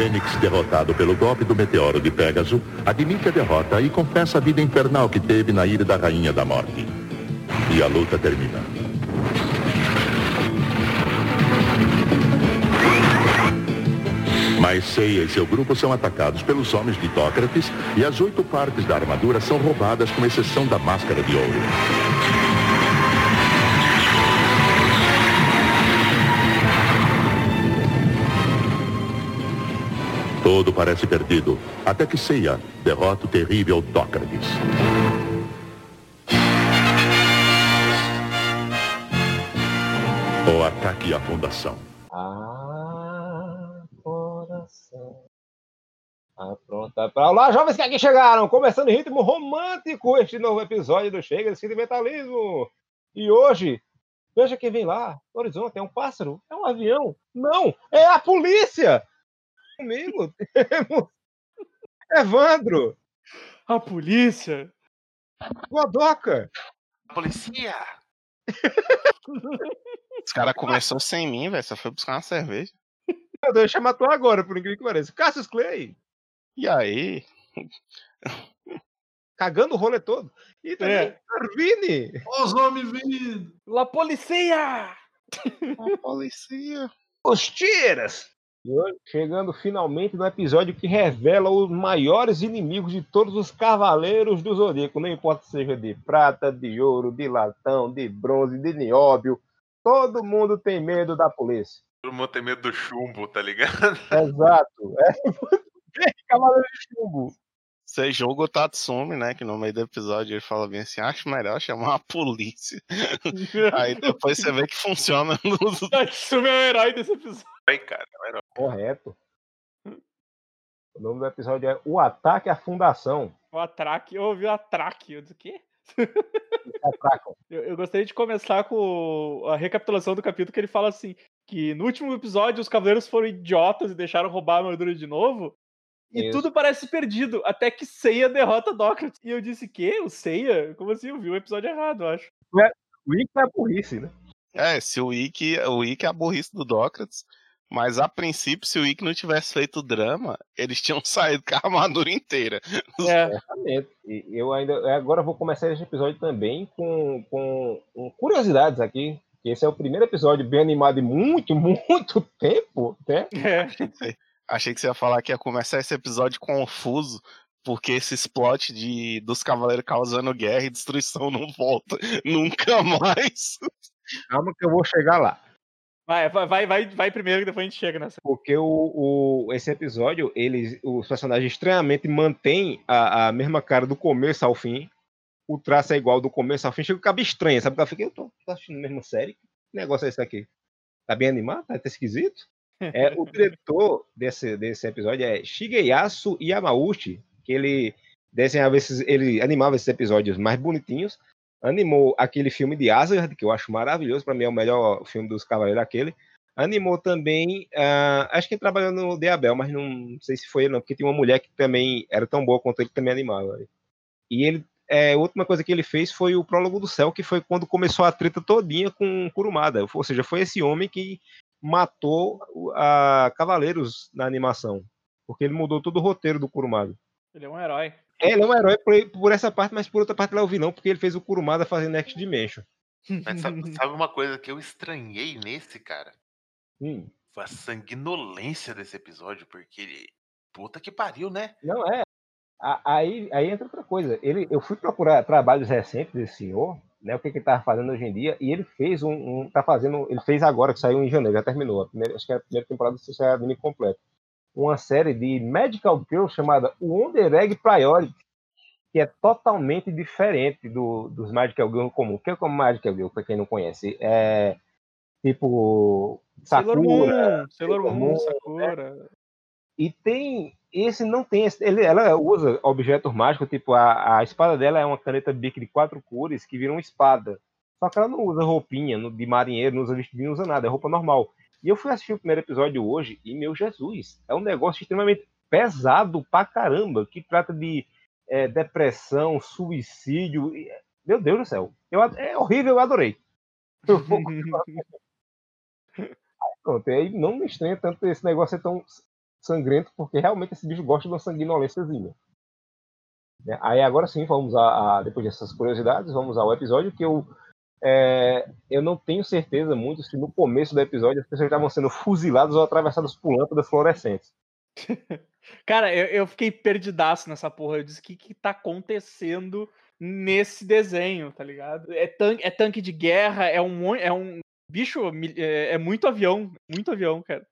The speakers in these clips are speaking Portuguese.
Fênix, derrotado pelo golpe do meteoro de Pégaso, admite a derrota e confessa a vida infernal que teve na ilha da Rainha da Morte. E a luta termina. Mas Seiya e seu grupo são atacados pelos homens de Tócrates e as oito partes da armadura são roubadas com exceção da máscara de ouro. Tudo parece perdido, até que Seiya derrota o terrível Tócrates. O ataque à fundação. Coração. Ah, pronto. Tá Olá, jovens que aqui chegaram! Começando em ritmo romântico este novo episódio do Chega de Sentimentalismo. E hoje, veja quem vem lá no horizonte. É um pássaro? É um avião? Não! É a polícia! Comigo temos Evandro! A polícia! Godoca! Polícia! Os caras começaram sem mim, velho. Só foi buscar uma cerveja. Eu deixa chamar tu agora, por incrível que pareça. Cassius Clay! E aí? Cagando o rolê todo. E também É. Arvini! Os homens vindo! La policia! A polícia. Os tiras! Hoje, chegando finalmente no episódio que revela os maiores inimigos de todos os cavaleiros do Zodíaco, não importa se seja de prata, de ouro, de latão, de bronze, de nióbio, todo mundo tem medo da polícia. Todo mundo tem medo do chumbo, tá ligado? Exato. É cavaleiro de chumbo. Você joga o Tatsumi, né? Que no meio do episódio ele fala bem assim: acho melhor chamar a polícia. Aí depois você vê que funciona nos. Isso é o herói desse episódio. Aí, cara, era Correto. O nome do episódio é O Ataque à Fundação. O atraque. Eu ouvi o atraque. Eu disse o quê? Eu, eu gostaria de começar com a recapitulação do capítulo que ele fala assim: que no último episódio os cavaleiros foram idiotas e deixaram roubar a armadura de novo. E Isso. tudo parece perdido, até que Seiya derrota Dócrates. E eu disse, que? O Seiya? Como assim? Eu vi o episódio errado, eu acho. O Ico é burrice, né? É, se o Ikki, o Ikki é a burrice do Dócrates. Mas a princípio, se o Ikki não tivesse feito o drama, eles tinham saído com a armadura inteira. É, Exatamente. E eu ainda eu agora vou começar esse episódio também com, com, com curiosidades aqui. Que esse é o primeiro episódio bem animado em muito, muito tempo, né? é. Achei que você ia falar que ia começar esse episódio confuso, porque esse plot de, dos cavaleiros causando guerra e destruição não volta nunca mais. Calma que eu vou chegar lá. Vai, vai, vai, vai, primeiro que depois a gente chega nessa. Porque o, o, esse episódio, eles, os personagens estranhamente mantêm a, a mesma cara do começo ao fim. O traço é igual do começo ao fim. Chega o cabo estranho, sabe? O cara fica, eu tô, tô assistindo a mesma série. Que negócio é esse aqui? Tá bem animado? Tá, tá esquisito? É, o diretor desse, desse episódio é Shigeyasu Yamauchi, que ele desenhava esses, ele animava esses episódios mais bonitinhos. Animou aquele filme de Asgard, que eu acho maravilhoso, para mim é o melhor filme dos Cavaleiros aquele. Animou também, ah, acho que ele trabalhou no Diabel, mas não sei se foi ele não, porque tinha uma mulher que também era tão boa quanto ele que também animava. E ele, é, a última coisa que ele fez foi o Prólogo do Céu, que foi quando começou a treta todinha com Kurumada. Ou seja, foi esse homem que matou o- a Cavaleiros na animação. Porque ele mudou todo o roteiro do Kurumada. Ele é um herói. É, ele é um herói por, por essa parte, mas por outra parte lá eu vi não, porque ele fez o Kurumada fazer Next Dimension. Mas sabe, sabe uma coisa que eu estranhei nesse, cara? Hum, Foi a sanguinolência desse episódio, porque ele. Puta que pariu, né? Não é. Aí, aí entra outra coisa. Ele, eu fui procurar trabalhos recentes desse senhor, né? O que, que ele estava fazendo hoje em dia, e ele fez um, um. Tá fazendo. Ele fez agora, que saiu em janeiro, já terminou. Primeira, acho que é a primeira temporada se sai anime completo. Uma série de Magical Girl chamada Wonder Egg Priority, que é totalmente diferente do, dos Magical Girl comum. O que é como Magical Girl, para quem não conhece? É tipo. Sailor Sakura, Moon, Sailor Sailor Moon, Moon, Sakura. E tem. Esse não tem. Ele, ela usa objetos mágicos, tipo, a, a espada dela é uma caneta bic de quatro cores que vira uma espada. Só que ela não usa roupinha no- de marinheiro, não usa vestido, não usa nada, é roupa normal. E eu fui assistir o primeiro episódio hoje e, meu Jesus, é um negócio extremamente pesado pra caramba, que trata de é, depressão, suicídio. e- Meu Deus do céu. Eu, é horrível, eu adorei. Eu vou Pronto, aí não me estranha tanto esse negócio ser tão sangrento, porque realmente esse bicho gosta de uma sanguinolênciazinha. Né? Aí agora sim, vamos a, a, depois dessas curiosidades, vamos ao episódio que eu é, eu não tenho certeza muito se no começo do episódio as pessoas estavam sendo fuziladas ou atravessadas por lâmpadas fluorescentes. Cara, eu, eu, fiquei perdidaço nessa porra. Eu disse: o que, que tá acontecendo nesse desenho, tá ligado? É tanque, é tanque de guerra, é um, é um bicho, é, é muito avião, muito avião, cara.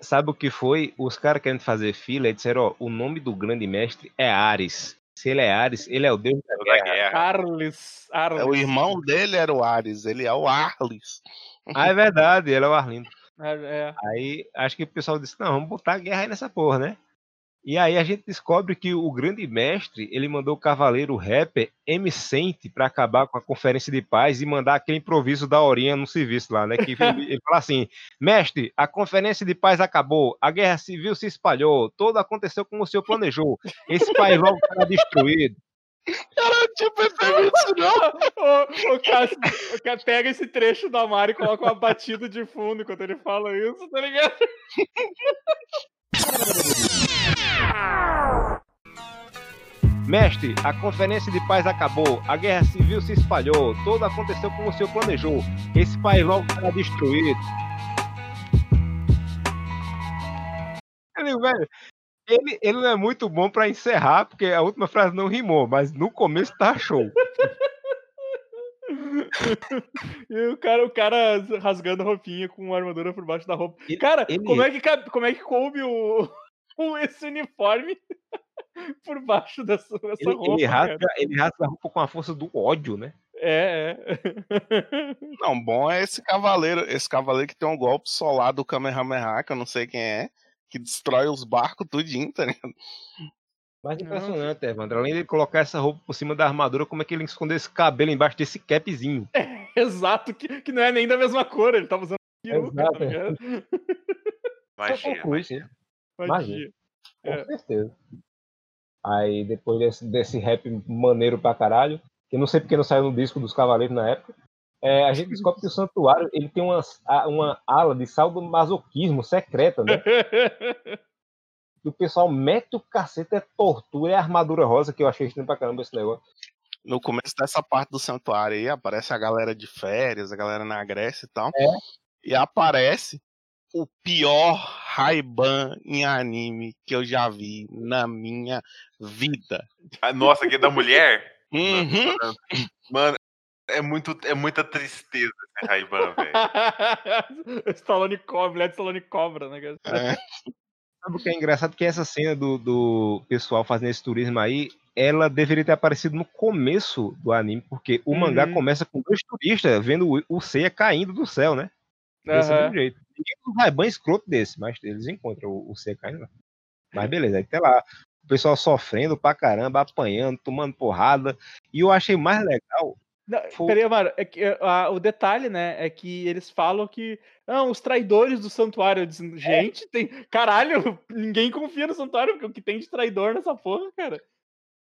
Sabe o que foi? Os caras querendo fazer fila e disseram: ó, o nome do grande mestre é Ares. Se ele é Ares, ele é o deus da guerra. guerra. Arles, Arles. É, o irmão dele era o Ares, ele é o Arles. Ah, é verdade, ele é o Arlindo. É, é. Aí acho que o pessoal disse: não, vamos botar a guerra aí nessa porra, né? E aí a gente descobre que o grande mestre, ele mandou o cavaleiro rapper M. Sente para acabar com a conferência de paz e mandar aquele improviso da horinha no serviço lá, né? Que ele fala assim: "Mestre, a conferência de paz acabou, a guerra civil se espalhou, tudo aconteceu como o senhor planejou. Esse país logo será destruído." Cara, não tinha percebido isso, não. o, o, Cássio, o pega esse trecho da Mari e coloca uma batida de fundo enquanto ele fala isso, tá ligado? Mestre, a conferência de paz acabou, a guerra civil se espalhou, tudo aconteceu como o senhor planejou. Esse país logo será destruído. Ele, velho, ele, ele não é muito bom para encerrar, porque a última frase não rimou, mas no começo tá show. e o cara, o cara rasgando roupinha com armadura por baixo da roupa. Ele, cara, ele... como, é que, como é que coube o, o esse uniforme por baixo dessa, dessa ele, roupa? Ele rasga, ele rasga a roupa com a força do ódio, né? É, é. Não, bom é esse cavaleiro, esse cavaleiro que tem um golpe solar do Kamehameha, que eu não sei quem é, que destrói os barcos tudinho, tá ligado? Mais impressionante, Evandro. Além de colocar essa roupa por cima da armadura, como é que ele escondeu esse cabelo embaixo desse capzinho? É, exato, que, que não é nem da mesma cor, ele tá usando peruca, exato. tá ligado? Magia, magia. Magia. Com é. certeza. Aí depois desse, desse rap maneiro pra caralho, que não sei porque não saiu no disco dos Cavaleiros na época, é, a gente descobre que o santuário ele tem uma, uma ala de masoquismo secreta, né? e o pessoal mete o cacete, é tortura, é armadura rosa, que eu achei estranho pra caramba esse negócio. No começo dessa parte do santuário aí, aparece a galera de férias, a galera na Grécia e tal. É. E aparece o pior Ray-Ban em anime que eu já vi na minha vida. Ah, nossa, que é da mulher? Uhum. Mano, é, muito, é muita tristeza esse Ray-Ban, velho. Stallone cobra, mulher de Stallone cobra, né? É. Sabe o que é engraçado? Que essa cena do, do pessoal fazendo esse turismo aí, ela deveria ter aparecido no começo do anime, porque o uhum. mangá começa com dois turistas vendo o, o Seiya caindo do céu, né? Desse uhum. jeito. E um Raiban escroto desse, mas eles encontram o, o Seiya caindo lá. Mas beleza, aí tá lá. O pessoal sofrendo pra caramba, apanhando, tomando porrada. E eu achei mais legal não, Foi... Peraí, mano, é que, a, o detalhe, né, é que eles falam que não, os traidores do santuário. Dizem, gente, é. tem. Caralho, ninguém confia no santuário, porque o que tem de traidor nessa porra, cara.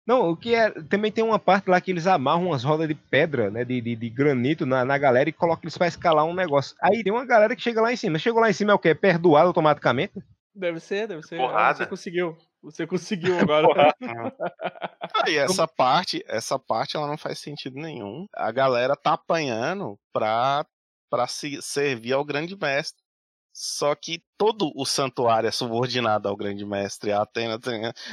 Não, o que é. Também tem uma parte lá que eles amarram umas rodas de pedra, né? De, de, de granito na, na galera e colocam eles pra escalar um negócio. Aí tem uma galera que chega lá em cima. Chegou lá em cima é o quê? É perdoado automaticamente? Deve ser, deve ser. Porrada. Você conseguiu. Você conseguiu agora. ah, e essa parte, essa parte ela não faz sentido nenhum. A galera tá apanhando pra, pra se servir ao grande mestre. Só que todo o santuário é subordinado ao grande mestre, a Atena.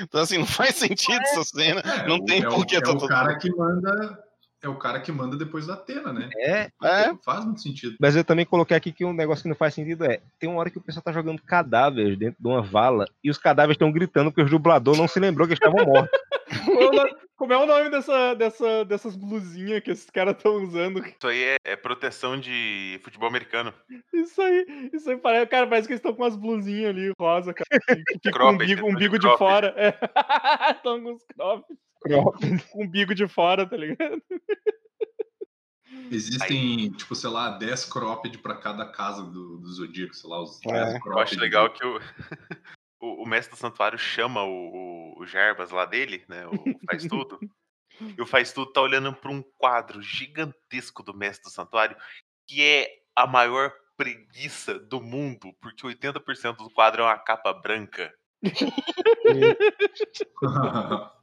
Então, assim, não faz sentido essa cena. É, não tem é porquê. É o cara que manda é o cara que manda depois da Atena, né? É, é. Não faz muito sentido. Mas eu também coloquei aqui que um negócio que não faz sentido é: tem uma hora que o pessoal tá jogando cadáveres dentro de uma vala e os cadáveres estão gritando porque o dublador não se lembrou que eles estavam mortos. Como é o nome dessa, dessa, dessas blusinhas que esses caras estão usando? Isso aí é, é, proteção de futebol americano. Isso aí, isso aí parece, cara, parece que eles estão com umas blusinhas ali, rosa, cara. Que, com um umbigo, umbigo de, de fora. Estão é. com os cropped. Com umbigo de fora, tá ligado? Existem, Aí. tipo, sei lá, 10 cropped para cada casa do, do Zodíaco, sei lá, os 10 é, Eu acho legal que o, o, o, mestre do santuário chama o, o, Gerbas lá dele, né? O faz tudo. e o faz tudo tá olhando para um quadro gigantesco do mestre do santuário, que é a maior preguiça do mundo, porque 80% do quadro é uma capa branca.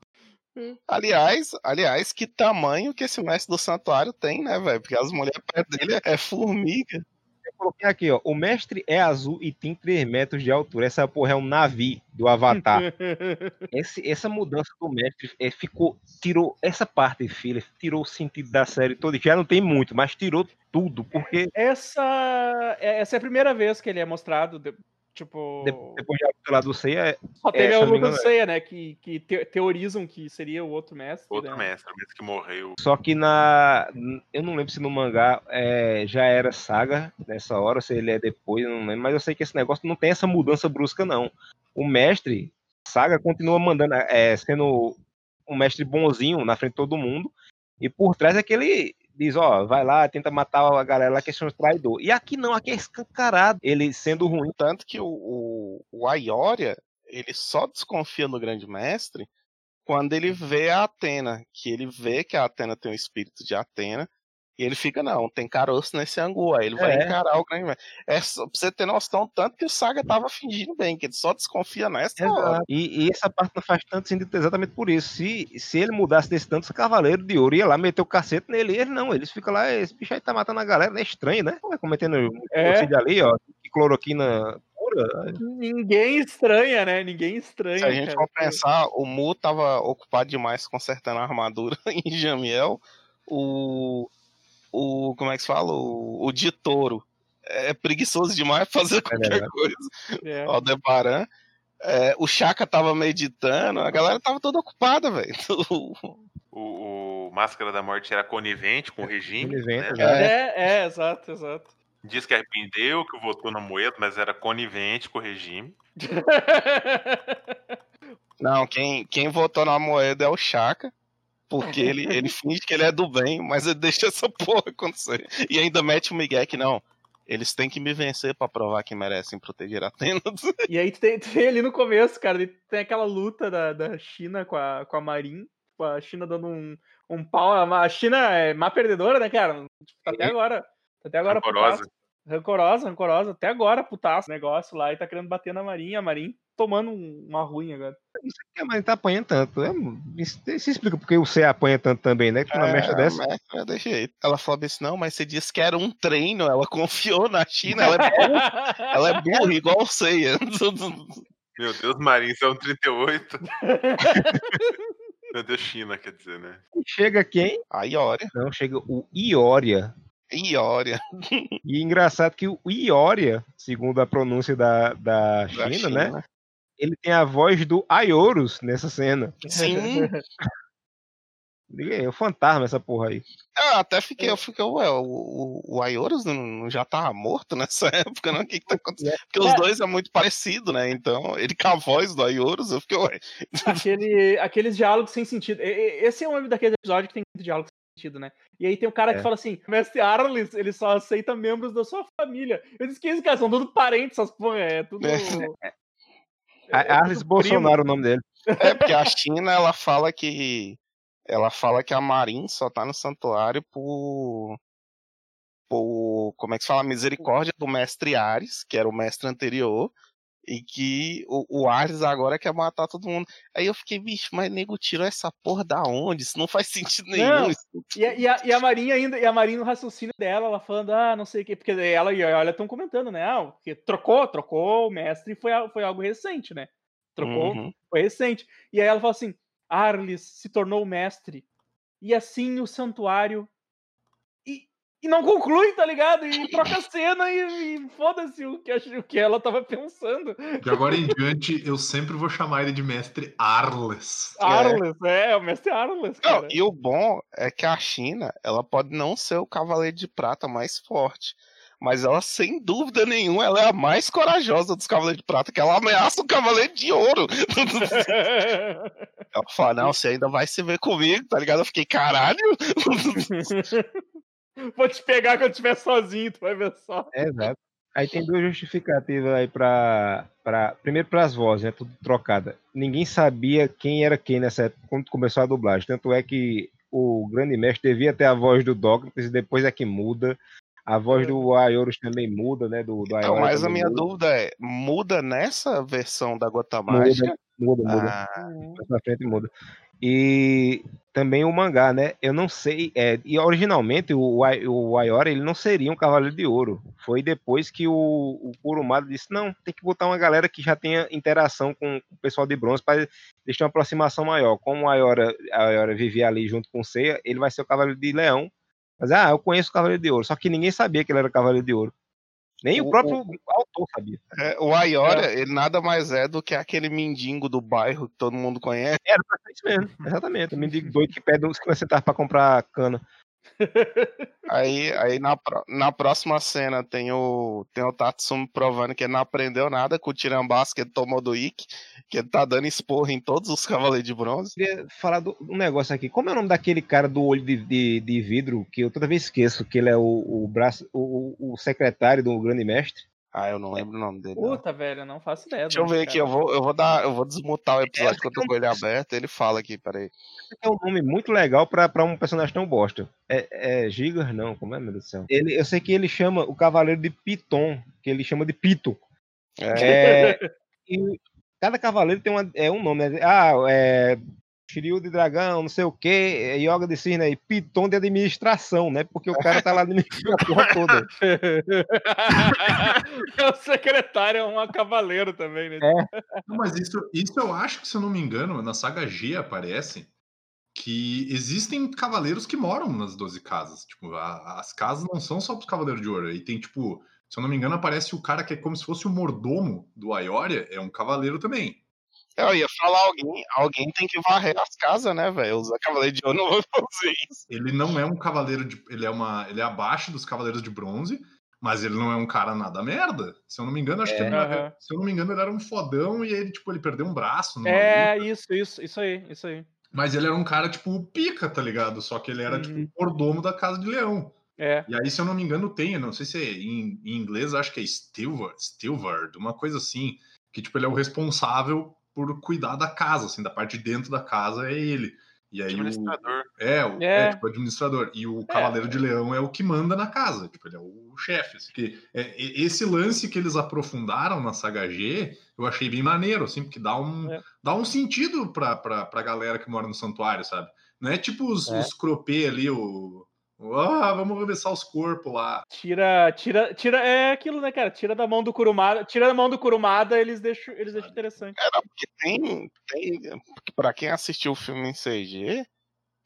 Aliás, aliás, que tamanho que esse mestre do santuário tem, né, velho? Porque as mulheres perto dele é formiga. Coloquei aqui, ó. O mestre é azul e tem 3 metros de altura. Essa porra é um navio do Avatar. Esse- essa mudança do mestre é, ficou. Tirou essa parte, filha, tirou o sentido da série toda. Já não tem muito, mas tirou tudo. Porque Essa, é- essa é a primeira vez que ele é mostrado. De- tipo. de- depois luta lá do Seiya, Só teve se a luta do engano, Seiya, né? Que, que te- teorizam que seria o outro mestre. Outro né? mestre, o mestre que morreu. Só que na. Eu não lembro se no mangá é, já era saga nessa hora, se ele é depois, eu não lembro. Mas eu sei que esse negócio não tem essa mudança brusca, não. O mestre, saga, continua mandando, é, sendo um mestre bonzinho na frente de todo mundo. E por trás é que ele diz, ó, vai lá, tenta matar a galera lá que são traidor. E aqui não, aqui é escancarado. Ele sendo ruim. Tanto que o, o, o Aioria, ele só desconfia no grande mestre quando ele vê a Atena, que ele vê que a Atena tem o espírito de Atena, e ele fica, não, tem caroço nesse ângulo, aí ele vai É. encarar o grande mestre. É só pra você ter noção, tanto que o Saga tava fingindo bem, que ele só desconfia nessa hora. Exato. E, e essa parte não faz tanto sentido exatamente por isso. Se, se ele mudasse desse tanto, os cavaleiros de ouro ia lá meter o cacete nele. Ele não, eles ficam lá, esse bicho aí tá matando a galera, é estranho, né? Vai cometendo É. genocídio ali, ó, e cloroquina pura. Ninguém estranha, né? Ninguém estranha. Se a gente cara. for pensar, o Mu tava ocupado demais consertando a armadura em Jamiel. O. O. Como é que se fala? O, o de touro. É preguiçoso demais pra fazer qualquer verdade. coisa. É. Aldebaran. É, o Chaka tava meditando, a galera tava toda ocupada, velho. O, o Máscara da Morte era conivente com o regime. Conivente, né? né? É, é, exato, exato. Diz que arrependeu, que votou na moeda, mas era conivente com o regime. Não, quem, quem votou na moeda é o Chaka. Porque ele, ele finge que ele é do bem, mas ele deixa essa porra acontecer. E ainda mete o Miguel que não. Eles têm que me vencer pra provar que merecem proteger Atenas. E aí tu tem, tu tem ali no começo, cara, tem aquela luta da, da China com a, com a Marin, com a China dando um, um pau. A China é má perdedora, né, cara? Tipo, tá até agora. Tá até agora Rancorosa. putaço. Rancorosa, rancorosa. Até agora putaço o negócio lá e tá querendo bater na Marin. A Marin tomando um- uma ruim agora. É, mas ele tá apanhando tanto. É, isso, isso explica porque o C apanha tanto também, né? Que uma mecha dessa. mas é desse jeito. Ela falou assim: não, mas você disse que era um treino. Ela confiou na China. Ela é burra, ela é burra igual o Seiya. Meu Deus, Marinho, são 38. Meu Deus, China, quer dizer, né? Chega quem? A Ioria. Não, chega o Ioria. Ioria. E engraçado que o Ioria, segundo a pronúncia da, da da China, China, né? Ele tem a voz do Ayorus nessa cena. Sim. É o fantasma essa porra aí. Eu até fiquei, eu fiquei, ué, o, o, o Ayorus não, já tava morto nessa época, não? O que, que tá acontecendo? Porque os É. dois é muito parecido, né? Então, ele com a voz do Ayorus, eu fiquei, ué. Aquele, aqueles diálogos sem sentido. Esse é um daqueles episódios que tem muito diálogo sem sentido, né? E aí tem um cara É. que fala assim: Mestre Arles, ele só aceita membros da sua família. Eu disse que isso, cara, são tudo parentes, essas porra, é tudo. É. A- Arles Bolsonaro, o nome dele. É, porque a China, ela fala que. Ela fala que a Marin só tá no santuário por. Por. Como é que se fala? Misericórdia do mestre Ares, que era o mestre anterior. E que o, o Ares agora quer matar todo mundo. Aí eu fiquei, bicho, mas nego tirou essa porra da onde? Isso não faz sentido nenhum. E, a- e a, e a Marinha ainda, e a Marinha no raciocínio dela, ela falando, ah, não sei o quê, porque ela e Olha estão comentando, né? Ah, que trocou, trocou o mestre foi, foi algo recente, né? Trocou, Uhum. foi recente. E aí ela fala assim: Arles se tornou mestre. E assim o santuário. E, não conclui, tá ligado? E troca a cena e, e foda-se o que, o que ela tava pensando. De agora em diante, eu sempre vou chamar ele de mestre Arles. Arles, é, o mestre Arles, Não, cara. e o bom é que a China, ela pode não ser o cavaleiro de prata mais forte, mas ela, sem dúvida nenhuma, ela é a mais corajosa dos cavaleiros de prata, que ela ameaça o cavaleiro de ouro. ela fala, não, você ainda vai se ver comigo, tá ligado? Eu fiquei, caralho! Vou te pegar quando estiver sozinho, tu vai ver só. É, exato. Aí tem duas justificativas aí pra. pra primeiro para as vozes, né? Tudo trocada. Ninguém sabia quem era quem nessa época, quando começou a dublagem. Tanto é que o grande mestre devia ter a voz do Dócrates e depois é que muda. A voz do Ayorus também muda, né? Do, do Ayora mas a minha muda. dúvida é, muda nessa versão da Gota Mágica? Muda, muda, muda. Ah, muda. E também o mangá, né? Eu não sei. É, e originalmente o, Ai- o Ayora ele não seria um Cavaleiro de Ouro. Foi depois que o, o Kurumada disse: não, tem que botar uma galera que já tenha interação com o pessoal de bronze para deixar uma aproximação maior. Como o Ayora, Ayora vivia ali junto com o Seiya, ele vai ser o Cavaleiro de Leão. Mas, ah, eu conheço o Cavaleiro de Ouro. Só que ninguém sabia que ele era Cavaleiro de Ouro. Nem o, O- próprio autor sabia. é, o Ayora, ele nada mais é do que aquele mendigo do bairro que todo mundo conhece. Era isso mesmo, exatamente. O mendigo doido que pede uns 50 centavos pra comprar cana. Aí, aí na, na próxima cena tem o, tem o Tatsumi provando que ele não aprendeu nada com o tirambaço que ele tomou do Ikki, que ele tá dando esporro em todos os Cavaleiros de Bronze. queria falar do, um negócio aqui. Como é o nome daquele cara do olho de, de, de vidro, que eu toda vez esqueço, que ele é o, o braço, o- o secretário do grande mestre? Ah, eu não lembro o nome dele. não. Puta, velho, eu não faço ideia. Deixa eu ver aqui, cara. eu vou, eu vou dar, eu vou desmutar o episódio Essa que eu tô é com ele aberto, ele fala aqui, peraí. Esse É um nome muito legal pra, pra um personagem tão bosta. É, é Gigas, não, como é, meu Deus do céu? Ele, eu sei que ele chama o cavaleiro de Piton, que ele chama de Pito. É, É, e cada cavaleiro tem uma, é um nome, né? Ah, é. Shiryu de dragão, não sei o que, Yoga de cisne e Piton de administração, né? Porque o cara tá lá administrando a porra toda. o secretário é um cavaleiro também, né? Não, mas isso, isso eu acho que, se eu não me engano, na saga G aparece que existem cavaleiros que moram nas 12 casas. Tipo, a- as casas não são só pros cavaleiros de ouro. E tem, tipo, se eu não me engano, aparece o cara que é como se fosse o mordomo do Aioria, é um cavaleiro também. Eu ia falar alguém, alguém tem que varrer as casas, né, velho? Os Cavaleiros de Ouro não vão fazer isso. Ele não é um cavaleiro de. Ele é uma. Ele é abaixo dos cavaleiros de bronze, mas ele não é um cara nada merda. Se eu não me engano, acho que ele, Aham. se eu não me engano, ele era um fodão e ele, tipo, ele perdeu um braço. É, luta. isso, isso, isso aí, isso aí. Mas ele era um cara, tipo, pica, tá ligado? Só que ele era, Uhum. tipo, o mordomo da Casa de Leão. É. E aí, se eu não me engano, tem, eu não sei se é em, em inglês, acho que é Stilward, Stilward, uma coisa assim. Que, tipo, ele é o responsável por cuidar da casa, assim, da parte de dentro da casa é ele. E aí o, Administrador. é, o, É. é, tipo, administrador. E o Cavaleiro de Leão é o que manda na casa. Tipo, ele é o chefe. Assim. Que, é, esse lance que eles aprofundaram na saga G, eu achei bem maneiro, assim, porque dá um, É. dá um sentido pra, pra, pra galera que mora no santuário, sabe? Não é tipo os, É. os cropê ali, o. Ah, vamos arremessar os corpos lá. Tira, tira, tira, é aquilo, né, cara? Tira da mão do Kurumada, tira da mão do Kurumada, eles deixam, eles deixam interessante. Era porque tem, tem. Pra quem assistiu o filme em CG,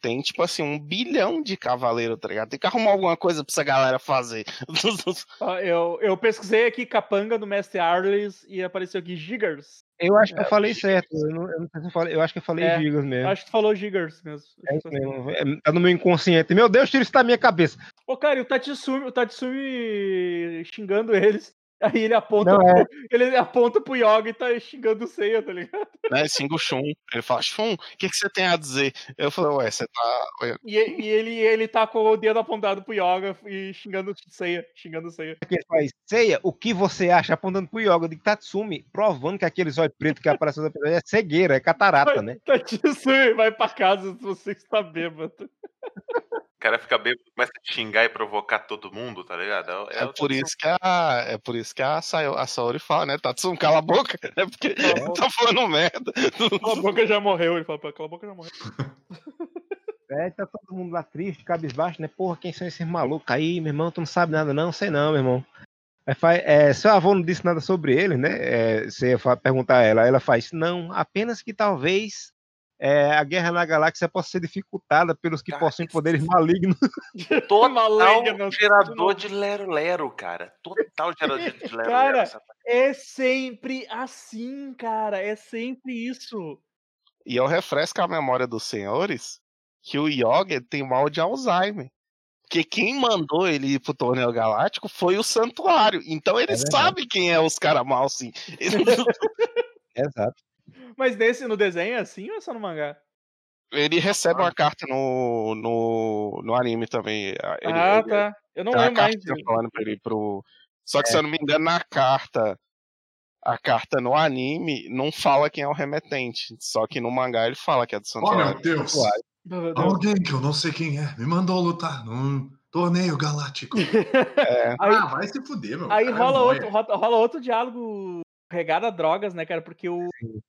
tem, tipo assim, um bilhão de cavaleiro, tá ligado? Tem que arrumar alguma coisa pra essa galera fazer. Eu, eu pesquisei aqui capanga do Mestre Arles e apareceu aqui Gigas. Eu acho que eu falei certo. Eu, não, eu não sei se eu falei. Eu acho que eu falei É, Gigas mesmo. Acho que tu falou Gigas mesmo. É isso mesmo. É, tá no meu inconsciente. Meu Deus, tira isso da minha cabeça. Ô, cara, e o Tatsumi, o Tatsumi xingando eles. Aí ele aponta, Não, é. pro, ele aponta pro Yoga e tá xingando o Seiya, tá ligado? né? Xinga o Shun. Ele fala, Shun, o que, que você tem a dizer? Eu falei, ué, você tá. E, e ele, ele tá com o dedo apontado pro Yoga e xingando o Seiya, xingando o Seiya. ele faz, Seiya, o que você acha? Apontando pro Yoga de Tatsumi, provando que aquele zóio preto que apareceu no episódio é cegueira, é catarata, né? Tatsumi vai pra casa se você está bêbado. O cara fica bêbado, começa a xingar e provocar todo mundo, tá ligado? É, o- por isso que a. É por isso que a, Sayo- a Saori fala, né? Tatsum, cala a boca. É porque ele tá falando merda. Cala a boca já morreu, ele fala, cala a boca já morreu. É, tá todo mundo lá triste, cabisbaixo, né? Porra, quem são esses malucos aí, meu irmão? Tu não sabe nada, não? Sei não, meu irmão. Aí faz, é, seu avô não disse nada sobre ele, né? É, você perguntar a ela, ela faz, não, apenas que talvez é, a guerra na galáxia possa ser dificultada pelos que Cara, possuem poderes malignos. Total Maligno, gerador de lero-lero, cara. Total gerador de lero-lero. Cara, É sempre assim, cara. É sempre isso. E eu refresco a memória dos senhores que o Yoga tem mal de Alzheimer. Porque quem mandou ele ir pro torneio galáctico foi o santuário. Então ele É sabe quem é os caras mal, sim. Exato. Mas nesse, no desenho é assim ou é só no mangá? Ele recebe uma carta no, no, no anime também. Ele, ah, ele- tá. Eu não lembro mais. carta falando pra ele pro. Só que se eu não me engano, na carta. A carta no anime não fala quem é o remetente. Só que no mangá ele fala que é do Oh, santuário. meu Deus! Meu Deus. Alguém que eu não sei quem é me mandou lutar. Não, Torneio Galáctico. É, Aí, Ah, vai se fuder, meu. aí cara é rola, outro, rola, rola outro diálogo regado a drogas, né, cara? Porque o, o,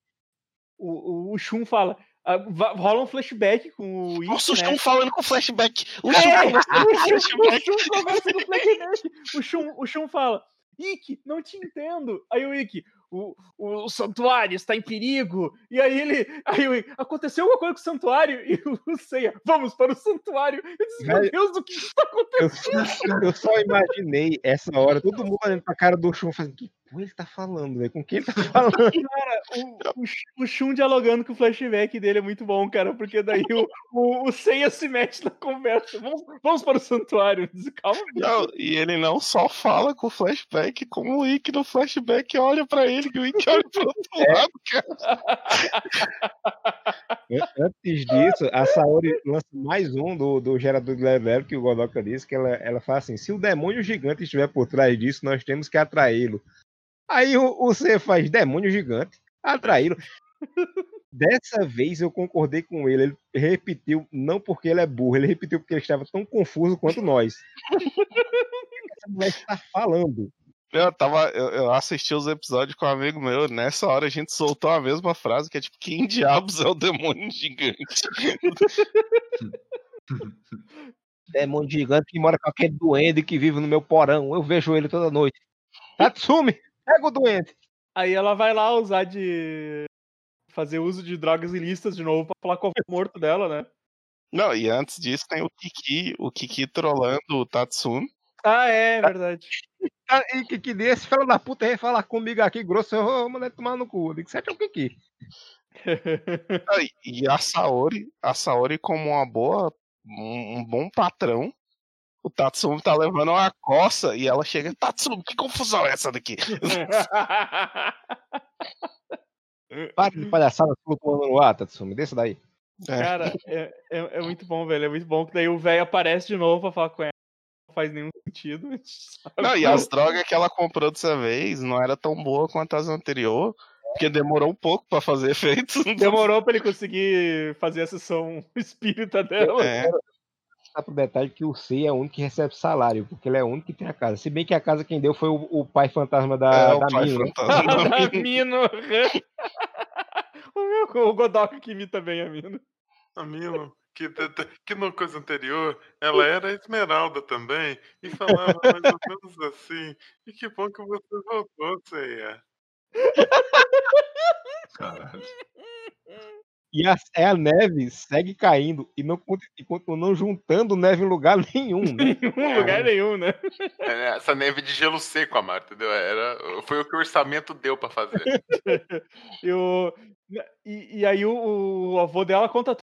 o, o Shun fala. ah, rola um flashback com o Nossa, o né? Shun falando com flashback. O Shun o o conversa com o flashback. O Shun, o Shun fala, Ikki, não te entendo. Aí o Ikki, o, o, o santuário está em perigo. E aí ele, aí o aconteceu alguma coisa com o santuário? E o Seiya, vamos para o santuário. Eu disse, meu Deus, do que está acontecendo? Eu só, eu só imaginei essa hora, todo mundo olhando pra cara do Shun, fazendo, que porra ele tá falando, velho? Com quem ele tá falando? Cara, o, o, o Shun dialogando com o flashback dele é muito bom, cara, porque daí o, o, o Seiya se mete na conversa. Vamos, vamos para o santuário. Calma, Não, e ele não só fala com o flashback, como o Ikki no flashback olha pra ele, que o Ikki olha pro outro É. lado, cara. An- Antes disso, a Saori lança mais um do, do gerador de level que o Godoka disse, que ela, ela fala assim: se o demônio gigante estiver por trás disso, nós temos que atraí-lo. Aí o, o C faz demônio gigante, atraí-lo. Dessa vez eu concordei com ele. Ele repetiu, não porque ele é burro, ele repetiu porque ele estava tão confuso quanto nós. Que essa mulher está falando? Eu, tava, eu, eu assisti os episódios com um amigo meu, nessa hora a gente soltou a mesma frase, que é tipo, quem diabos é o demônio gigante? Demônio gigante que mora com aquele duende que vive no meu porão. Eu vejo ele toda noite. Tatsumi, pega o duende. Aí ela vai lá usar de fazer uso de drogas ilícitas de novo pra falar com o morto dela, né? Não, e antes disso tem o Kiki, o Kiki trollando o Tatsumi. Ah, é, verdade. Ah, E que, que desse, fala da puta, vem falar comigo aqui, grosso, eu vou mandar tomar no cu. Eu digo, certo é o que que? Ah, e- E a Saori, a Saori como uma boa, um, um bom patrão, o Tatsumi tá levando uma coça e ela chega, Tatsumi, que confusão é essa daqui? Para de palhaçada flutuando no ar, Tatsumi, desça daí. É. Cara, é, é, é muito bom, velho. É muito bom que daí o velho aparece de novo pra falar com ela. Não faz nenhum sentido. sabe? Não, e as drogas que ela comprou dessa vez não era tão boa quanto as anteriores, porque demorou um pouco pra fazer efeito. Demorou pra ele conseguir fazer a sessão espírita dela. É, Tá pro detalhe que o C é o único que recebe salário, porque ele é o único que tem a casa. Se bem que a casa quem deu foi o, o pai fantasma da, é o da pai mina. né? fantasma. da Mino. o meu, o Godok que imita bem a Mino. A Milo, que, que na coisa anterior, ela era esmeralda também, e falava mais ou menos assim. E que bom que você voltou, Ceia. Caralho. E a, é a neve segue caindo e não e juntando neve em lugar nenhum, né? Nenhum lugar nenhum, né? É, Essa neve de gelo seco, Amar, entendeu? Era, foi o que o orçamento deu pra fazer. E, o- e, e aí o, o avô dela conta tudo.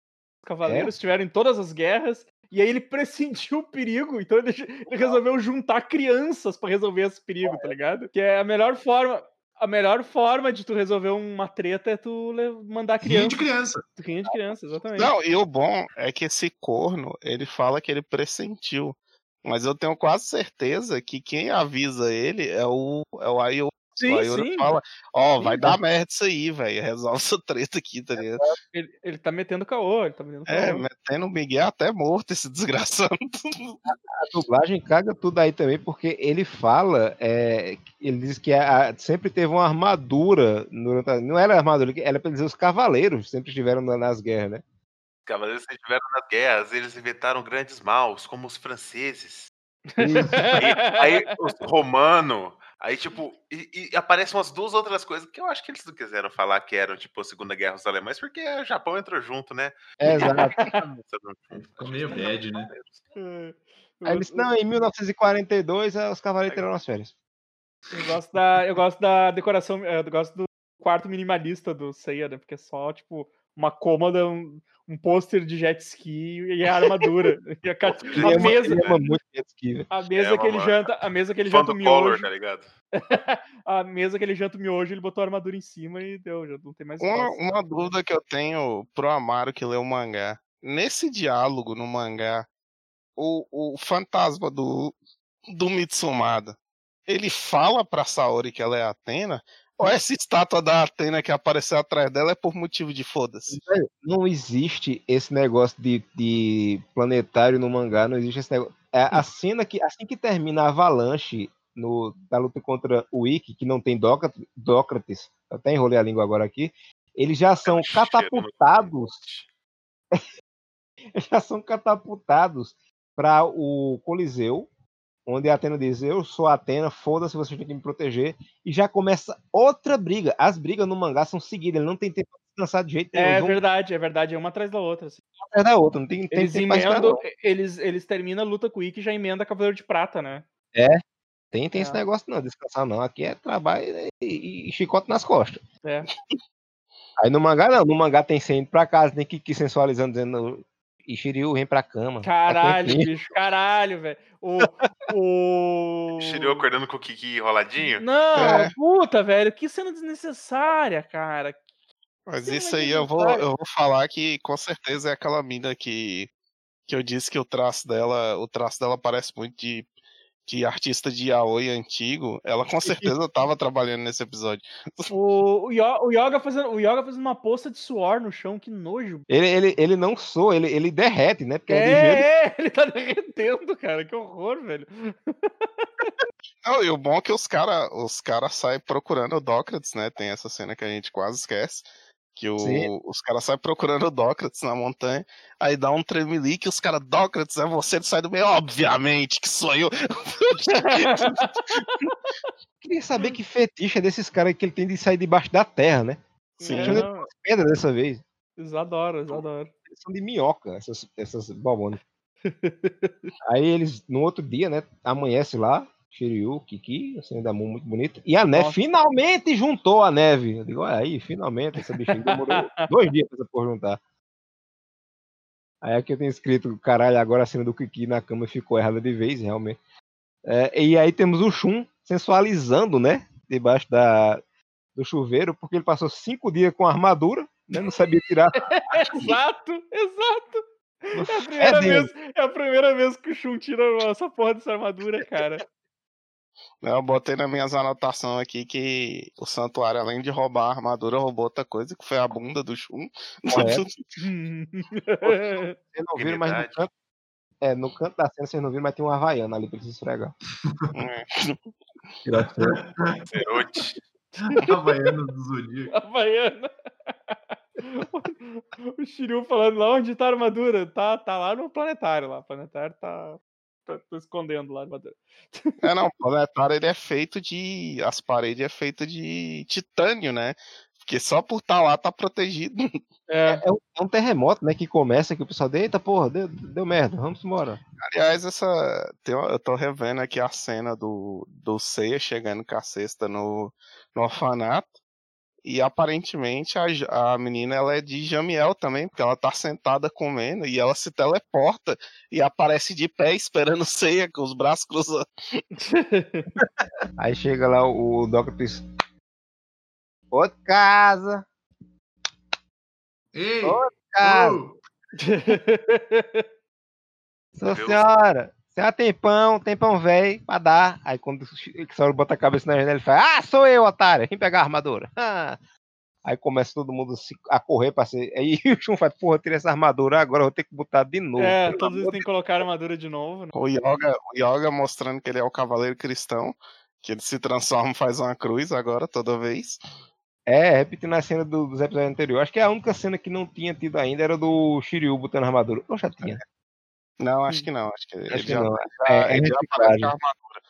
Os cavaleiros estiveram em todas as guerras. E aí ele pressentiu o perigo, então ele, ele resolveu juntar crianças pra resolver esse perigo, tá ligado? Que é a melhor forma. A melhor forma de tu resolver uma treta é tu mandar Rinha de criança. criança. Rinha de criança, exatamente. Não, e o bom é que esse corno, ele fala que ele pressentiu. Mas eu tenho quase certeza que quem avisa ele é o, é o Ayo. Sim, sim. fala, ó, Sim, vai sim. dar merda isso aí, velho. Resolve essa treta aqui, tá ligado? Ele, ele tá metendo caô, ele tá metendo caô. É, metendo o Miguel até morto, esse desgraçado. A dublagem caga tudo aí também, porque ele fala, é, ele diz que a- a- sempre teve uma armadura, durante a- não era armadura, era pra dizer os cavaleiros sempre estiveram na- nas guerras, né? Os cavaleiros que estiveram nas guerras, eles inventaram grandes maus, como os franceses. Aí, aí os romanos. Aí, tipo, e, e aparecem umas duas outras coisas que eu acho que eles não quiseram falar que eram, tipo, a Segunda Guerra dos Alemães, porque o Japão entrou junto, né? É, exato. Ficou meio bad, né? É. Aí ele disse, não, em 1942 eh, os cavaleiros tiraram as férias. Eu gosto da, eu gosto da decoração, eu gosto do quarto minimalista do Seiya, né? Porque é só, tipo, uma cômoda, um, um pôster de jet ski e a armadura. E a, ca- a ama, mesa, ele ama muito jet ski, a mesa É, que ele uma- janta, a mesa que ele Fã janta o miojo, tá ligado? a mesa que ele janta o miojo, ele botou a armadura em cima e deu, já não tem mais Uma, espaço. uma dúvida que eu tenho pro Amaro que lê o mangá. Nesse diálogo no mangá, o, o fantasma do, do Mitsumada, ele fala pra Saori que ela é a Atena? Ou essa estátua da Atena que apareceu atrás dela é por motivo de foda-se? Não existe esse negócio de, de planetário no mangá, não existe esse negócio. É, a cena que, assim que termina a avalanche no, da luta contra o Ikki, que não tem Dócrates, até enrolei a língua agora aqui, eles já são catapultados, já são catapultados para o Coliseu, onde a Atena diz: Eu sou a Atena, foda-se, você tem que me proteger. E já começa outra briga. As brigas no mangá são seguidas, ele não tem tempo pra descansar de jeito nenhum. É verdade, é verdade, é uma atrás da outra. assim. uma atrás da outra, não tem tempo Eles tempo pra esperar, emendam, eles, eles terminam a luta com o Ikki e já emenda Cavaleiro de Prata, né? Tem, tem esse É. negócio não, descansar não. Aqui é trabalho e, e chicote nas costas. É. Aí no mangá não, no mangá tem indo pra casa, tem que sensualizando, dizendo e Shiryu vem pra cama. Caralho, bicho, caralho, velho. O. o... Shiryu acordando com o Kiki enroladinho. Não, É. puta, velho, que cena desnecessária, cara. Mas isso aí eu vou, eu vou falar que com certeza é aquela mina que, que eu disse que o traço dela, o traço dela parece muito de, de artista de yaoi antigo. Ela com certeza tava trabalhando nesse episódio. O, o, o Yoga fazendo, o Yoga fazendo uma poça de suor no chão, que nojo. Ele, ele, ele não soa, ele, ele derrete, né? Porque é. É, é, ele tá derretendo, cara. Que horror, velho. Não, e o bom é que os caras os cara saem procurando o Dócrates, né? Tem essa cena que a gente quase esquece. Que o- os caras saem procurando o Dócrates na montanha, aí dá um tremelique, os caras, Dócrates, é você, ele sai do meio, obviamente que sou eu. Queria saber que fetiche é desses caras que ele tem de sair debaixo da terra, né? Sim. É, não, pedras dessa vez. eles adoram, eles adoram. Eles são de minhoca, essas, essas bobonas. Aí eles, no outro dia, né? Amanhece lá, Shiryu, Kiki, assim, da Moon muito bonita. E a neve Nossa. finalmente juntou a neve. Eu digo, olha aí, finalmente, essa bichinha demorou dois dias pra essa porra juntar. Aí aqui eu tenho escrito, caralho, agora a cena do Kiki na cama ficou errada de vez, realmente. É, e aí temos o Shun sensualizando, né? Debaixo da, do chuveiro, porque ele passou cinco dias com armadura, né? Não sabia tirar. exato, exato. É a, É vez, é a primeira vez que o Shun tira essa porra dessa armadura, cara. Eu botei nas minhas anotações aqui que o santuário, além de roubar a armadura, roubou outra coisa, que foi a bunda do Shun. Correto. Vocês não viram, mas no canto, é, no canto da cena vocês não viram, mas tem uma Havaiana ali pra se esfregar. Cerote. Havaiana do Zodíaco. Havaiana. O Shiryu falando lá onde tá a armadura. Tá, tá lá no planetário lá. O planetário tá, tá, tá escondendo lá armadura. É, não, o planetário ele é feito de. As paredes é feito de titânio, né? Porque só por estar lá tá protegido. É, É um, é um terremoto, né? Que começa que o pessoal, eita porra, deu, deu merda, vamos embora. Aliás, essa. eu tô revendo aqui a cena do, do Seiya chegando com a cesta no, no orfanato. E aparentemente a, a menina ela é de Jamiel também, porque ela tá sentada comendo e ela se teleporta e aparece de pé esperando o Seiya com os braços cruzados. Aí chega lá o, o Dr. outra casa, Ei! Ô, casa, ô, sua Deus. senhora tem pão, tem pão velho pra dar. Aí quando o senhora bota a cabeça na janela, ele fala, ah, sou eu, otário, vem pegar a armadura. Ah. Aí começa todo mundo a correr pra ser. Aí o Shun faz, porra, tira essa armadura, agora eu vou ter que botar de novo. é todos eles têm que colocar a armadura de novo. Né? O Yoga, o Yoga mostrando que ele é o cavaleiro cristão, que ele se transforma e faz uma cruz agora toda vez. É, repetindo a cena do- dos episódios anteriores. Acho que a única cena que não tinha tido ainda era do Shiryu botando a armadura. Eu já tinha. Não, acho que não. Acho que ele Acho que já, não. já- É, é ele já aparece com a armadura.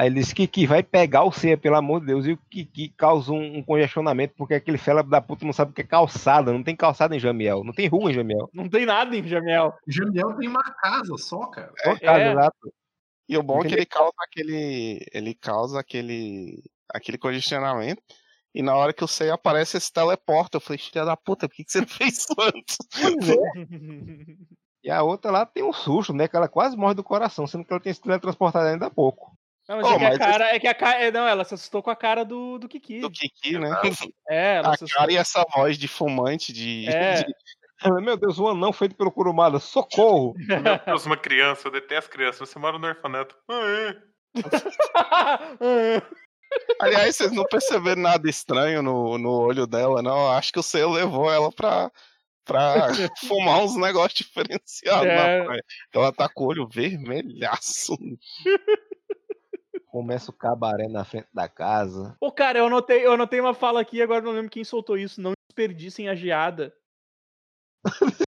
Aí ele disse que Kiki vai pegar o Seiya, pelo amor de Deus. E o Kiki causa um, um congestionamento, porque aquele fela da puta não sabe o que é calçada. Não tem calçada em Jamiel. Não tem rua em Jamiel. Não tem nada em Jamiel. Jamiel tem uma casa só, cara. Só casa, é. exato. E o bom é que ele causa aquele. Ele causa aquele. aquele congestionamento. E na hora que o Seiya aparece, ele se teleporta. Eu falei, filha da puta, por que, que você não fez isso antes? É. E a outra lá tem um susto, né? Que ela quase morre do coração, sendo que ela tem se teletransportado ainda há pouco. Não, mas Oh, é que a mas cara. É que a cara. é, Não, ela se assustou com a cara do, do Kiki. Do Kiki, né? É, ela A assustou. cara e essa voz de fumante de. É. de- Meu Deus, um anão feito pelo Kurumada. Socorro! Meu Deus, uma criança, eu detesto criança. Você mora no orfanato. É. Aliás, vocês não perceberam nada estranho no, no olho dela, não? Acho que o Seiya levou ela pra, pra fumar uns negócios diferenciados É. na praia. Ela tá com o olho vermelhaço. Começa o cabaré na frente da casa. Ô, cara, eu anotei, eu anotei uma fala aqui, agora não lembro quem soltou isso. Não desperdicem a geada.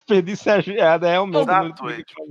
Perdi a geada, é o meu. Exato, é, tipo,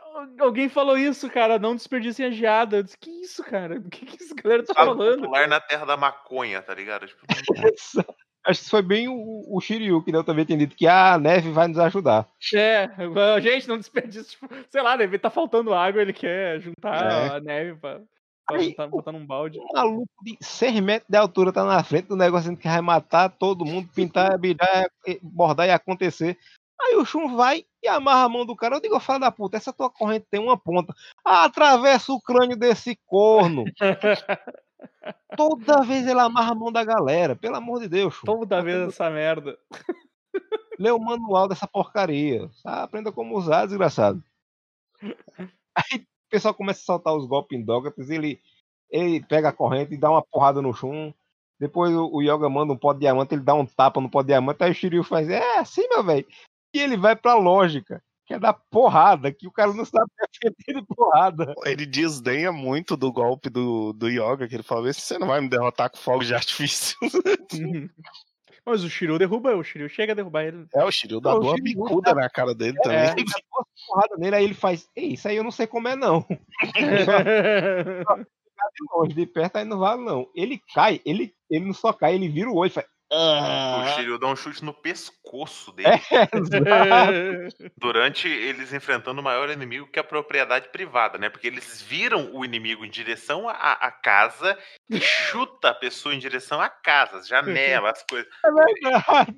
Al- Alguém falou isso, cara. Não desperdicem a geada. Eu disse, que isso, cara? O que, que essa galera tá Fala falando? popular na terra da maconha, tá ligado? Tipo, Acho que foi bem o, o Shiryu que eu também tinha dito que a neve vai nos ajudar. É, gente, não desperdiça. Tipo, sei lá, deve tá faltando água, ele quer juntar É. a neve pra, pra Aí, botar, botar num balde. Um maluco de 6 metros de altura tá na frente do negócio que vai matar todo mundo, pintar, virar, bordar e acontecer. Aí o Shun vai e amarra a mão do cara. Eu digo, fala da puta, essa tua corrente tem uma ponta. Ah, atravessa o crânio desse corno. Toda vez ele amarra a mão da galera. Pelo amor de Deus. Toda vez essa merda. Lê o manual dessa porcaria. Tá? Aprenda como usar, desgraçado. Aí o pessoal começa a soltar os golpes em Dogatas, ele, ele pega a corrente e dá uma porrada no chum. Depois o, o Yoga manda um pó de diamante, ele dá um tapa no pó de diamante, aí o Shiryu faz, é assim, meu velho. E ele vai pra lógica, que é dar porrada, que o cara não sabe defender de porrada. Ele desdenha muito do golpe do, do Yoga, que ele fala, "Vê se você não vai me derrotar com fogo de artifício. Mas o Shiryu derruba, o Shiryu chega a derrubar ele. É, o Shiryu dá uma bicuda na cara dele É, também. ele dá duas porradas nele, aí ele faz, Ei, isso aí eu não sei como é não. De longe, de perto aí não vale não. Ele cai, ele, ele não só cai, ele vira o olho e faz... o "Ah". Shiryu dá um chute no pescoço dele. Exato. Durante eles enfrentando o maior inimigo que é a propriedade privada, né? Porque eles viram o inimigo em direção à, à casa e chuta a pessoa em direção à casa, as janelas, as coisas. É verdade.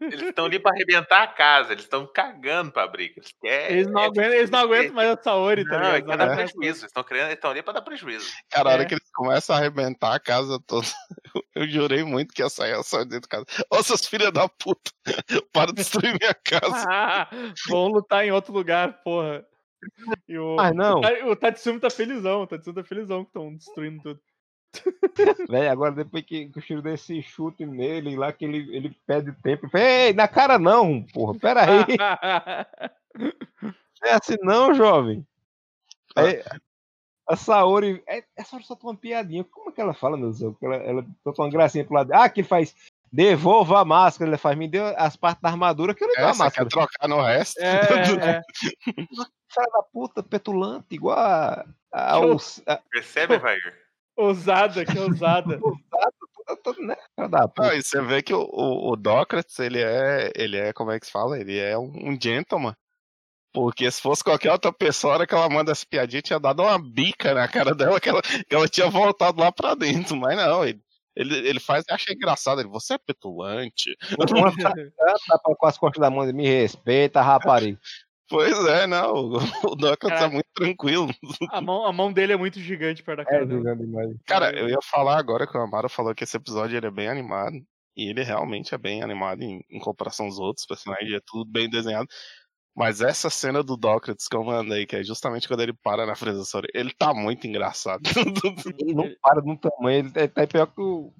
Eles estão ali pra arrebentar a casa, eles estão cagando pra briga. Eles, querem- Eles não aguentam, eles não aguentam mais a Saori, tá Não, é ligado? que é dar prejuízo. Eles estão ali pra dar prejuízo. Cara, a hora É. que eles começam a arrebentar a casa toda, eu, eu jurei muito que ia sair a só dentro de casa. Ô, seus filhos da puta, para de destruir minha casa. Ah, vão lutar em outro lugar, porra. E o, Mas não, o Tatsumi tá felizão, o Tatsumi tá felizão que estão destruindo tudo. agora depois que, que o Shiryu dá esse chute nele, lá que ele, ele pede tempo, ei, na cara não, porra, pera aí, é assim não, jovem. Aí, a Saori, é, a Saori solta uma piadinha, como é que ela fala, meu Deus, ela, ela solta uma gracinha pro lado, ah, que ele faz, devolva a máscara, ele faz, me deu as partes da armadura que eu não dou a você quer máscara. trocar no resto? é, é. Filha da puta, petulante, igual a... a, os- a, Percebe, Evair? Ousada, que ousada. toda, né? Não, e você vê que o, o, o Dócrates, ele é, ele é, como é que se fala? Ele é um, um gentleman. Porque se fosse qualquer outra pessoa, a hora que ela manda essa piadinha, tinha dado uma bica na cara dela, que ela, que ela tinha voltado lá pra dentro. Mas não, ele, ele, ele faz e acha engraçado. Ele, você é petulante. Tapa com as costas da mão, me respeita, rapariga. Pois é, não, o, o Dócrates é Cara. muito tranquilo. A mão, a mão dele é muito gigante perto da É, cara jogando demais. Cara, eu ia falar agora que o Amaro falou que esse episódio ele é bem animado. E ele realmente é bem animado em, em comparação aos outros personagens, é tudo bem desenhado. Mas essa cena do Dócrates que eu mandei, que é justamente quando ele para na frente da Sora, ele tá muito engraçado. Ele não para no tamanho, ele tá, tá pior que o,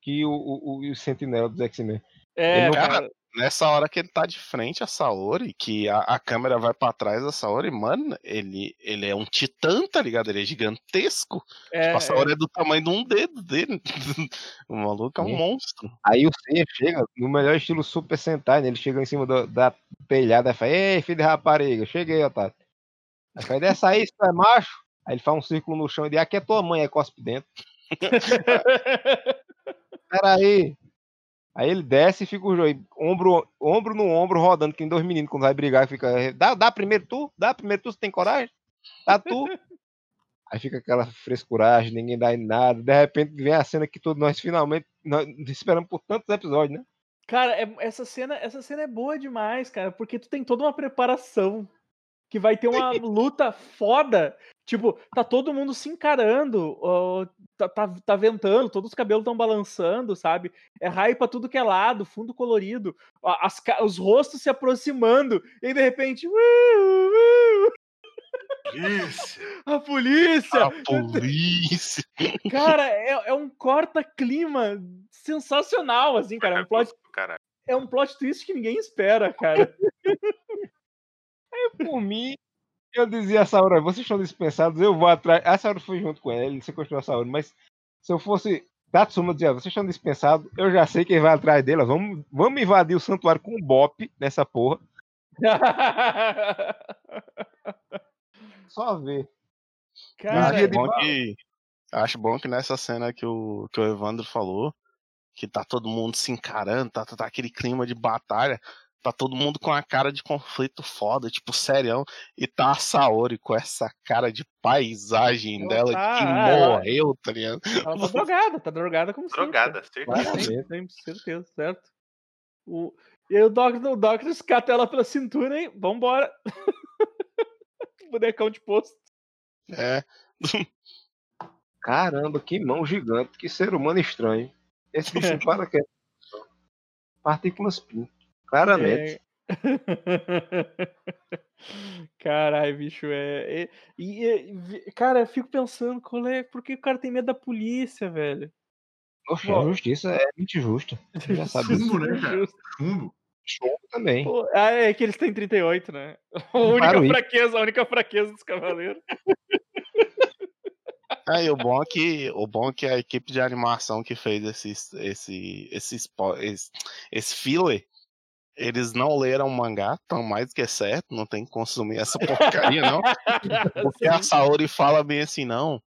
que o, o, o, o Sentinela dos X-Men. É, Ele não- cara. Nessa hora que ele tá de frente a Saori, que a, a câmera vai pra trás da Saori, mano, ele, ele é um titã, tá ligado? Ele é gigantesco. É, a Saori é. do tamanho de um dedo dele. o maluco é um Sim. monstro. Aí o Seiya chega no melhor estilo Super Sentai, né? Ele chega em cima do- da telhada e fala, ei, filho de rapariga, cheguei, Otário. Aí fala, desce aí, se tu é macho. Aí ele faz um círculo no chão e diz, aqui é tua mãe, aí cospe dentro. Pera aí. Ele desce e fica os dois, ombro, ombro no ombro, rodando, que tem dois meninos quando vai brigar, fica, dá, dá primeiro tu, dá primeiro tu, você tem coragem? Dá tu. Aí fica aquela frescuragem, ninguém dá em nada. De repente vem a cena que todos nós finalmente nós esperamos por tantos episódios, né? Cara, é- essa, cena, essa cena é boa demais, cara, porque tu tem toda uma preparação. Que vai ter uma luta foda. Tipo, tá todo mundo se encarando, ó, tá, tá, tá ventando, todos os cabelos estão balançando, sabe? É raio pra tudo que é lado, fundo colorido, a- as os rostos se aproximando, e de repente. "Uh, uh, Isso. a polícia! A polícia. Cara, é, é um corta-clima sensacional, assim, cara. É um plot Caralho. é um plot twist que ninguém espera, cara. Por mim, eu dizia a Saura, vocês estão dispensados, eu vou atrás. A Saura foi junto com ele, ele sequestrou a Saura, mas se eu fosse Tatsuma dizia, vocês estão dispensados, eu já sei quem vai atrás dela, vamos, vamos invadir o santuário com um bop nessa porra. Só ver. Cara, acho, bom que, acho bom que nessa cena que o, que o Evandro falou, que tá todo mundo se encarando, tá, tá, tá aquele clima de batalha, tá todo mundo com a cara de conflito foda, tipo, serião, e tá a Saori com essa cara de paisagem Ela dela tá, que ela- morreu, tá ligado? Ela tá drogada, tá drogada como Drogada, certeza. Tem certeza, certo? O... E aí o Doctor, o Doctor escata ela pela cintura e vambora. Bonecão de posto. É, Caramba, que mão gigante, que ser humano estranho. Esse bicho para que Partículas PIN. Claramente. É. Caralho, bicho, é. é- E, e- cara, eu fico pensando, qual é, por que o cara tem medo da polícia, velho? Oxe, a justiça é muito justa. Já sabe. Chumbo, né, cara? Chumbo. Chumbo também. Pô, ah, é que eles têm 38, né? A única Claro, isso. fraqueza, a única fraqueza dos cavaleiros. Aí o bom é que o bom é que a equipe de animação que fez esse esse esse esse, esse filler, eles não leram o mangá, tão mais do que certo, não tem que consumir essa porcaria não, porque a. Saori fala bem assim não.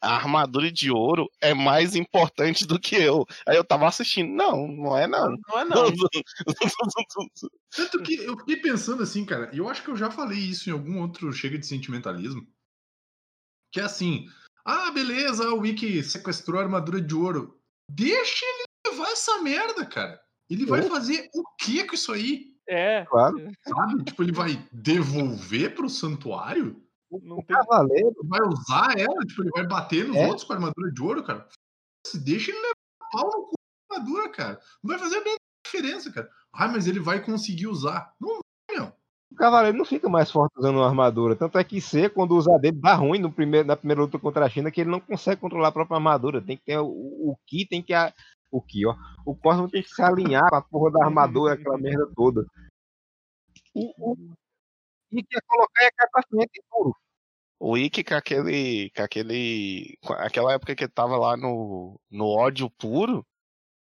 A armadura de ouro é mais importante do que eu. Aí eu tava assistindo, não, não é não. Não é não. Tanto que eu fiquei pensando assim, cara, e eu acho que eu já falei isso em algum outro Chega de Sentimentalismo. Que é assim, ah, beleza, o Wiki sequestrou a armadura de ouro. Deixa ele levar essa merda, cara. Ele vai Oh. fazer o que com isso aí? É, Claro. Sabe? tipo, ele vai devolver pro santuário? não O tem. cavaleiro. Vai usar ela? Tipo, ele vai bater nos É? outros com a armadura de ouro, cara? Se deixa ele levar pau no cu da armadura, cara. Não vai fazer a mesma diferença, cara. Ah, mas ele vai conseguir usar. Não vai, meu. O cavaleiro não fica mais forte usando uma armadura. Tanto é que C, quando usa dele, dá ruim no primeiro, na primeira luta contra a China, que ele não consegue controlar a própria armadura. Tem que ter o, o Ki, tem que. A, o Ki, ó. O Cosmo tem que se alinhar com a porra da armadura, aquela merda toda. O, o, e que é colocar e cair pra duro. O Ikki com aquele. com aquele. com aquela época que ele tava lá no, no ódio puro.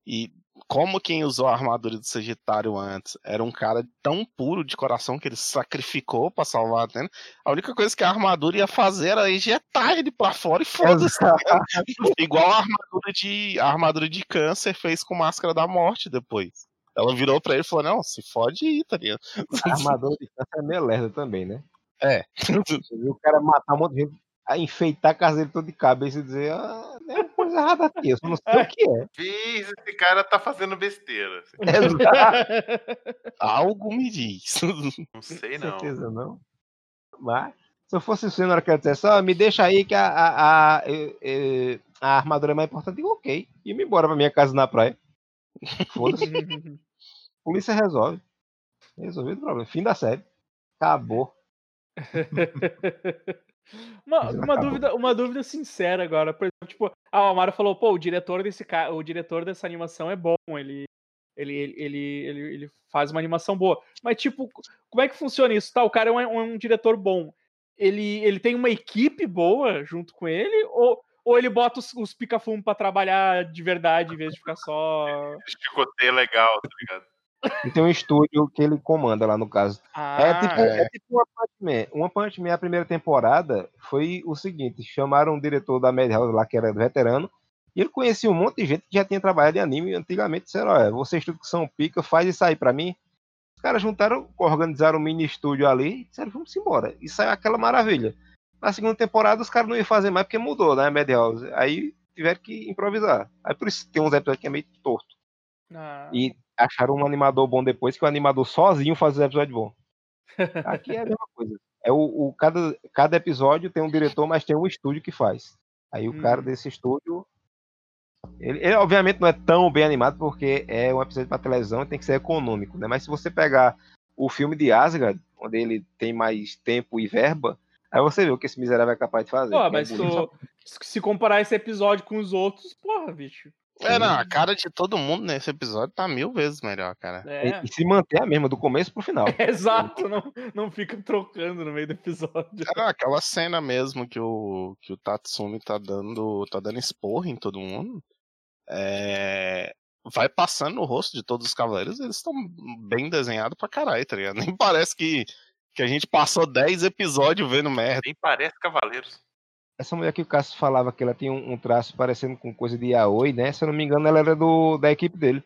E como quem usou a armadura do Sagitário antes era um cara tão puro de coração que ele sacrificou pra salvar a Atena, a única coisa que a armadura ia fazer era ejetar ele pra fora e foda-se. Igual a armadura de. A armadura de câncer fez com máscara da morte depois. Ela virou pra ele e falou: Não, se fode aí, tá ligado? A armadura de câncer é meio lerda também, né? É. O cara matar um monte de gente, a enfeitar a casa dele todo de cabeça e dizer, ah, tem uma coisa errada aqui, eu não sei o que é. Fiz, esse cara tá fazendo besteira. Algo me diz. Não sei Com não. certeza não. Mas, se eu fosse você na hora que eu dissesse, me deixa aí que a, a, a, a armadura é mais importante, eu digo, ok. E me embora pra minha casa na praia. Foda-se. Polícia resolve. Resolvido o problema. Fim da série. Acabou. uma, uma dúvida, uma dúvida sincera agora. Por exemplo, tipo, ah, o Amaro falou, pô, o diretor desse ca... o diretor dessa animação é bom, ele, ele, ele, ele, ele, ele faz uma animação boa. Mas, tipo, como é que funciona isso? Tá, o cara é um, um diretor bom. Ele, ele tem uma equipe boa junto com ele? Ou, ou ele bota os, os pica-fumo pra trabalhar de verdade em vez de ficar só. Chicoteio legal, tá ligado? E tem um estúdio que ele comanda lá no caso. Ah, É tipo, é. é tipo uma Punch Man. Uma Punch Man, a primeira temporada, foi o seguinte: chamaram um diretor da Madhouse lá, que era veterano, e ele conhecia um monte de gente que já tinha trabalhado em anime antigamente. Disseram: Olha, vocês tudo que são pica, faz isso aí pra mim. Os caras juntaram, organizaram um mini estúdio ali e disseram: Vamos embora. E saiu aquela maravilha. Na segunda temporada, os caras não iam fazer mais porque mudou, né? Madhouse. Aí tiveram que improvisar. Aí por isso tem uns episódios que é meio torto. ah. E acharam um animador bom depois, que o animador sozinho faz os episódios bons. Aqui é a mesma coisa. É o, o- cada, cada episódio tem um diretor, mas tem um estúdio que faz. Aí o cara Hum. desse estúdio. Ele, ele, obviamente não é tão bem animado porque é um episódio para televisão e tem que ser econômico, né? Mas se você pegar o filme de Asgard, onde ele tem mais tempo e verba, aí você vê o que esse miserável é capaz de fazer. Pô, é mas bonito. tu, se comparar esse episódio com os outros, porra, bicho. É, não, a cara de todo mundo nesse episódio tá mil vezes melhor, cara. É. E, e se manter a mesma, do começo pro final. Exato, não, não fica trocando no meio do episódio. Cara, aquela cena mesmo que o, que o Tatsumi tá dando, tá dando esporro em todo mundo, é, vai passando no rosto de todos os cavaleiros, eles estão bem desenhados pra caralho, tá ligado? Nem parece que, que a gente passou 10 episódios vendo merda. Nem parece Cavaleiros. Essa mulher que o Cássio falava que ela tinha um, um traço parecendo com coisa de Yaoi, né? Se eu não me engano, ela era do, da equipe dele.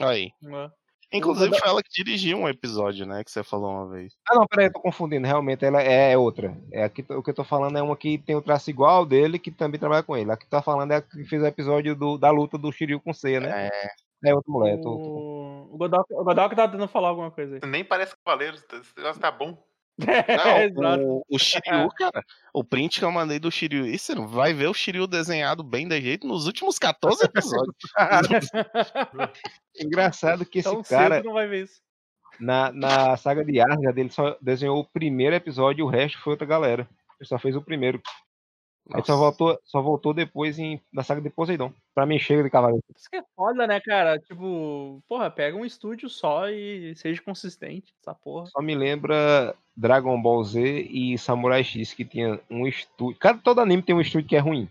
Aí. É. Inclusive foi ela que dirigiu um episódio, né? Que você falou uma vez. Ah, não, peraí, eu tô confundindo. Realmente ela é outra. É a que, o que eu tô falando é uma que tem o traço igual ao dele, que também trabalha com ele. A que tá falando é a que fez o episódio do, da luta do Shiryu com C, né? É, É outra mulher. Tô, tô... O, o Godok, o Godok tá tentando falar alguma coisa aí. Nem parece Cavaleiros. Esse negócio tá bom. Não, o, o Shiryu, cara, o print que eu mandei do Shiryu, e você não vai ver o Shiryu desenhado bem de jeito nos últimos 14 episódios. Engraçado que esse Tão cara, cedo não vai ver isso. na, na saga de Asgard, dele só desenhou o primeiro episódio e o resto foi outra galera. Ele só fez o primeiro. Aí só Nossa. voltou, só voltou depois em, na saga de Poseidon. Pra mim, chega de cavaleiro. Isso que é foda, né, cara? Tipo, porra, pega um estúdio só e seja consistente, essa porra. Só me lembra Dragon Ball Z e Samurai X, que tinha um estúdio. Cada, todo anime tem um estúdio que é ruim.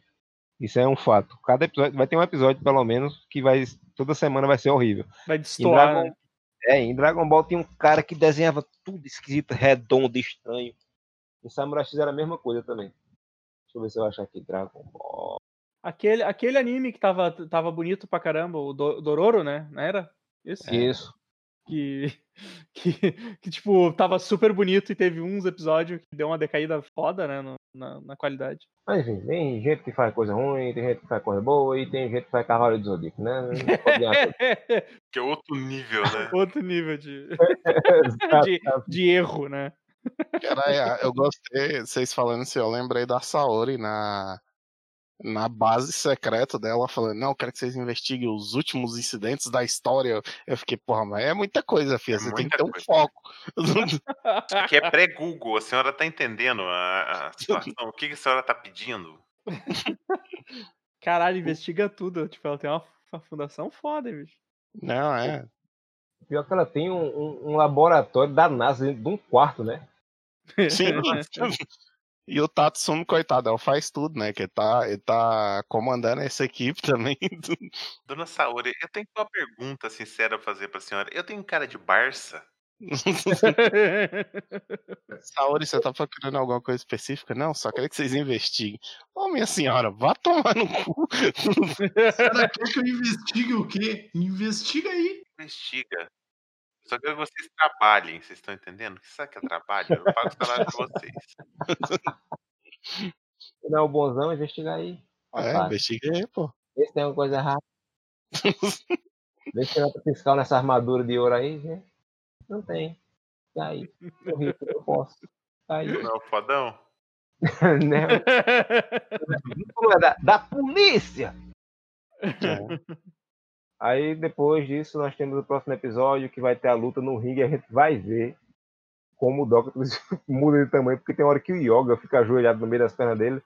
Isso é um fato. Cada episódio vai ter um episódio, pelo menos, que vai. Toda semana vai ser horrível. Vai Em destoar. Dragon, né? é, em Dragon Ball tinha um cara que desenhava tudo esquisito, redondo, estranho. Em Samurai X era a mesma coisa também. Deixa eu ver se eu achar aqui. Dragon Ball. Aquele, aquele anime que tava, tava bonito pra caramba, o Do- Dororo, né? Não era? Esse? Isso. Que, que, que, tipo, tava super bonito e teve uns episódios que deu uma decaída foda, né? no- na, na qualidade. Mas enfim, tem gente que faz coisa ruim, tem gente que faz coisa boa e tem gente que faz cavalo de Zodíaco, né? Que é outro nível, né? Outro nível de, de, de erro, né? Caralho, eu gostei, vocês falando assim, eu lembrei da Saori na, na base secreta dela, falando, não, eu quero que vocês investiguem os últimos incidentes da história. Eu fiquei, porra, mas é muita coisa, filha, É você tem que ter um coisa. foco. Que é pré-Google. A senhora tá entendendo a, a situação. O que, que a senhora tá pedindo? Caralho, investiga tudo. Tipo, ela tem uma, uma fundação foda, bicho. Não, é. Pior que ela tem um, um- um laboratório da NASA dentro de um quarto, né? Sim. E o Tatsumi, coitado, ele faz tudo, né? Que ele tá, ele tá comandando essa equipe também. Dona Saori, eu tenho uma pergunta sincera pra fazer pra senhora. Eu tenho cara de Barça? Saori, você tá procurando alguma coisa específica? Não, só queria que vocês investiguem. Ô, minha senhora, vá tomar no cu. Cara, quer que eu investigue o quê? Investiga aí. Investiga. Só quero que vocês trabalhem, vocês estão entendendo? Sabe que é trabalho? Eu pago o salário pra vocês. Se não é o bonzão, investiga aí. É, Tá. investiga aí, pô. Vê se tem alguma coisa errada. Vê se tem nota fiscal nessa armadura de ouro aí, né? Não tem. E aí? Eu rico, eu posso. Tá aí. Não, fodão? né? Não é da, da polícia! É. Aí depois disso nós temos o próximo episódio que vai ter a luta no ringue e a gente vai ver como o Doctor muda de tamanho, porque tem hora que o Yoga fica ajoelhado no meio das pernas dele.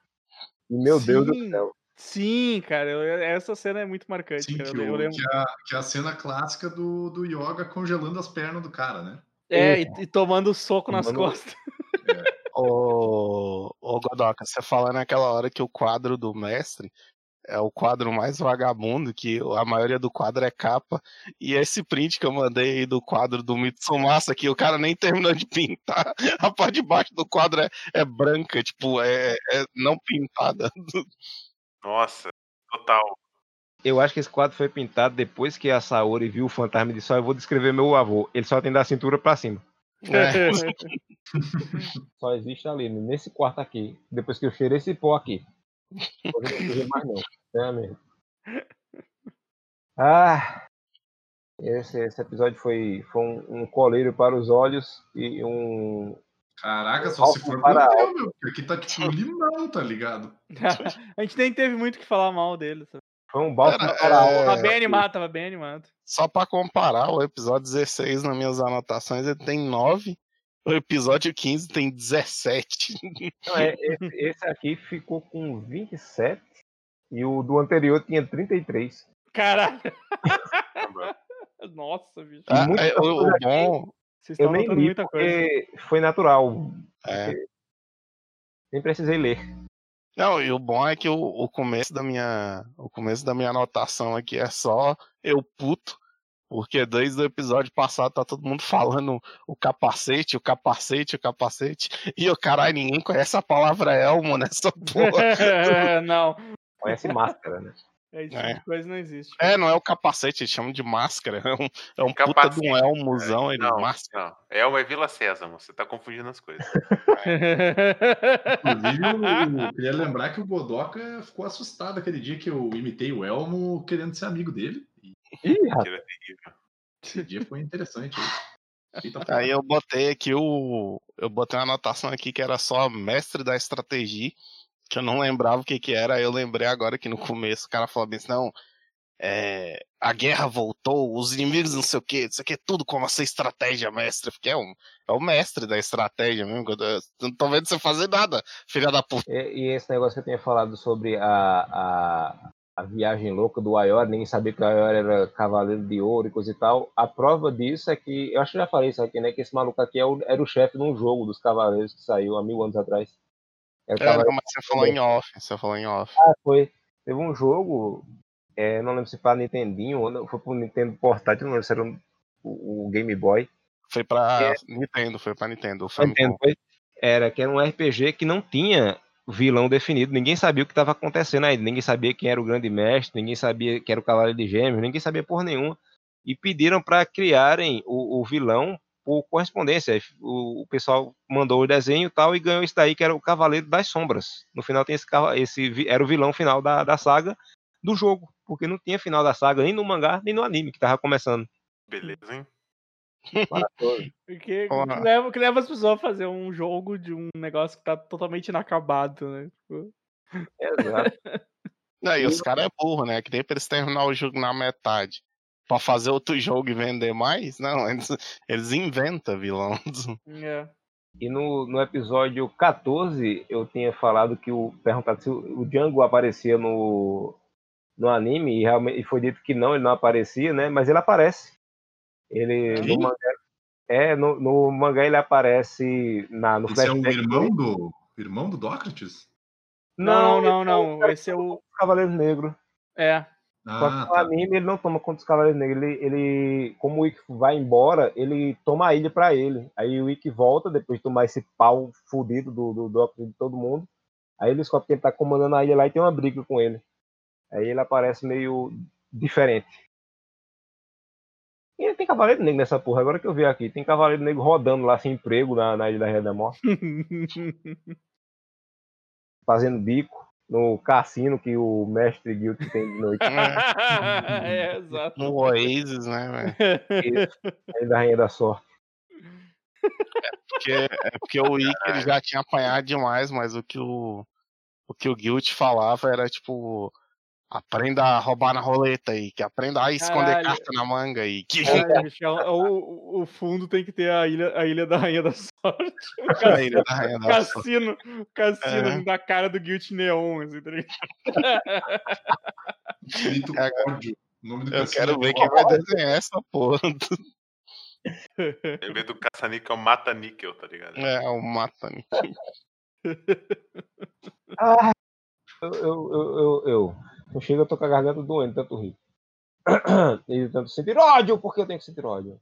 E meu Deus do Sim. céu. Sim, cara, eu- essa cena é muito marcante. Sim, cara. que, Eu, eu que é a, que é a cena clássica do, do Yoga congelando as pernas do cara, né? É, e, e tomando soco nas Tomando- costas. Ô, ô Godoka, você fala naquela hora que o quadro do mestre é o quadro mais vagabundo, que a maioria do quadro é capa, e esse print que eu mandei aí do quadro do Mitsumasa, que o cara nem terminou de pintar, a parte de baixo do quadro é, é branca, tipo, é, é não pintada. Nossa, total. Eu acho que esse quadro foi pintado depois que a Saori viu o fantasma e disse: Só eu vou descrever meu avô. Ele só tem da cintura pra cima. É, Só existe ali, nesse quarto aqui. Depois que eu cheirei esse pó aqui. Não ver mais não. É mesmo. Ah! Esse, esse episódio foi, foi um, um coleiro para os olhos e um. Caraca, só se for para meu, porque aqui tá tipo limão, tá ligado? a gente nem teve muito o que falar mal dele. sabe? Foi um Cara, para a é. Tava bem animado, tava bem animado. Só pra comparar, o episódio 16 nas minhas anotações ele tem 9, o episódio 15 tem 17. Não, é, esse, esse aqui ficou com 27 e o do anterior tinha 33. Caralho. Nossa, bicho. Ah, é, o, o coisa bom. Vocês Eu estão nem li muita coisa. porque foi natural. É. Nem precisei ler. Não, e o bom é que o, o começo da minha. O começo da minha anotação aqui é só eu puto. Porque desde o episódio passado tá todo mundo falando o capacete, o capacete, o capacete. E o caralho, ninguém conhece a palavra elmo nessa porra. não, Conhece máscara, né? esse tipo É. coisa não existe. É, não é o capacete, eles chamam de máscara. É um, é um puta de um Capacete, elmozão, ele Não, máscara. não. Elma é Vila Sésamo, você tá confundindo as coisas. Inclusive, eu, eu queria lembrar que o Godoka ficou assustado aquele dia que eu imitei o Elmo querendo ser amigo dele. Ih, rapaz, é esse dia foi interessante. Porra. Aí eu botei aqui o. Eu botei uma anotação aqui que era só mestre da estratégia, que eu não lembrava o que que era, aí eu lembrei agora que no começo o cara falou bem assim, não. É, a guerra voltou, os inimigos não sei o que, isso aqui é tudo como a sua estratégia, mestre. Eu fiquei, é, um, é o mestre da estratégia mesmo. eu não tô vendo você fazer nada, filha da puta. E, e esse negócio que eu tinha falado sobre a, a, a viagem louca do Aior, nem sabia que o Aior era cavaleiro de ouro e coisa e tal. A prova disso é que, eu acho que já falei isso aqui, né? Que esse maluco aqui é o- era o chefe de um jogo dos cavaleiros que saiu há mil anos atrás. Era É, não, mas você falou em off, você falou em off. Ah, foi. Teve um jogo, é, não lembro se foi para Nintendinho ou foi pro Nintendo portátil, não lembro se era um- o, o Game Boy. Foi pra É. Nintendo, foi pra Nintendo. o Nintendo, foi? Era que era um RPG que não tinha vilão definido, ninguém sabia o que estava acontecendo aí, ninguém sabia quem era o grande mestre, ninguém sabia que era o Cavaleiro de Gêmeos, ninguém sabia porra nenhuma. E pediram para criarem o, o vilão por correspondência. O, o pessoal mandou o desenho e tal e ganhou isso daí, que era o Cavaleiro das Sombras. No final tem esse, esse era o vilão final da, da saga do jogo, porque não tinha final da saga nem no mangá, nem no anime que tava começando. Beleza, hein? Porque leva, que leva as pessoas a fazer um jogo de um negócio que tá totalmente inacabado, né? Tipo, Exato. Não, e os caras é burro, né? Que nem pra eles terminar o jogo na metade. Pra fazer outro jogo e vender mais? Não, eles, eles inventam vilão. é. E no, no episódio 14, eu tinha falado que o. perguntado se o, o Django aparecia no, no anime, e, realmente, e foi dito que não, ele não aparecia, né? Mas ele aparece. Ele. Quem? No mangá, é, no, no mangá ele aparece na, no Esse é o flashback. irmão do, irmão do Dócrates? Não, não, é o não. cara Esse é o. do Cavaleiro Negro. É. Só que Ah, no tá. anime ele não toma conta dos Cavaleiros Negros. Ele, ele, como o Ikki vai embora, ele toma a ilha pra ele. Aí o Ikki volta, depois de tomar esse pau fudido do, do Doctor de todo mundo. Aí ele descobre que ele tá comandando a ilha lá e tem uma briga com ele. Aí ele aparece meio diferente. E tem Cavaleiro Negro nessa porra, agora que eu vi aqui. Tem Cavaleiro Negro rodando lá sem emprego na, na Ilha da Rei da Morte, fazendo bico no cassino que o mestre Guild tem de noite. é, exato. No Oasis, né, velho? Isso, a Ilha da Rainha da Sorte. Porque, é porque o ele já tinha apanhado demais, mas o que o, o que o Guilt falava era tipo. Aprenda a roubar na roleta aí, que aprenda a esconder Caralho. carta na manga aí. Que Caralho, Michel, o, o fundo tem que ter a ilha, a ilha da Rainha da Sorte. O a cassino, ilha da rainha da sorte. cassino, cassino É. da cara do Guilt Neon, assim, tá ligado? É, ódio. O nome do Eu cassino quero é ver quem vai desenhar essa porra. Em vez do caça-níquel, mata-níquel, tá ligado? É, o Matani. Ah, eu, eu, eu, eu, eu, chego, eu tô com a garganta doendo, tanto rir. E tanto sentir ódio, porque eu tenho que sentir ódio.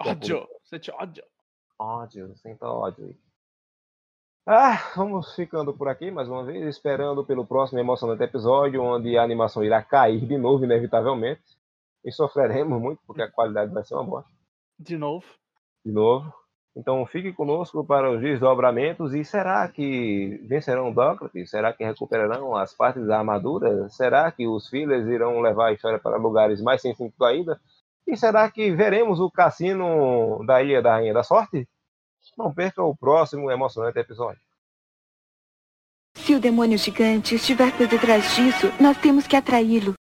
Ódio, sente ódio. Ódio, sinta ódio. Ah, vamos ficando por aqui mais uma vez, esperando pelo próximo emocionante episódio, onde a animação irá cair de novo, inevitavelmente. E sofreremos muito, porque a qualidade vai ser uma bosta. De novo. De novo. Então fique conosco para os desdobramentos. E será que vencerão Dócrates? Será que recuperarão as partes da armadura? Será que os filhos irão levar a história para lugares mais sem sentido ainda? E será que veremos o cassino da Ilha da Rainha da Sorte? Não perca o próximo emocionante episódio. Se o demônio gigante estiver por detrás disso, nós temos que atraí-lo.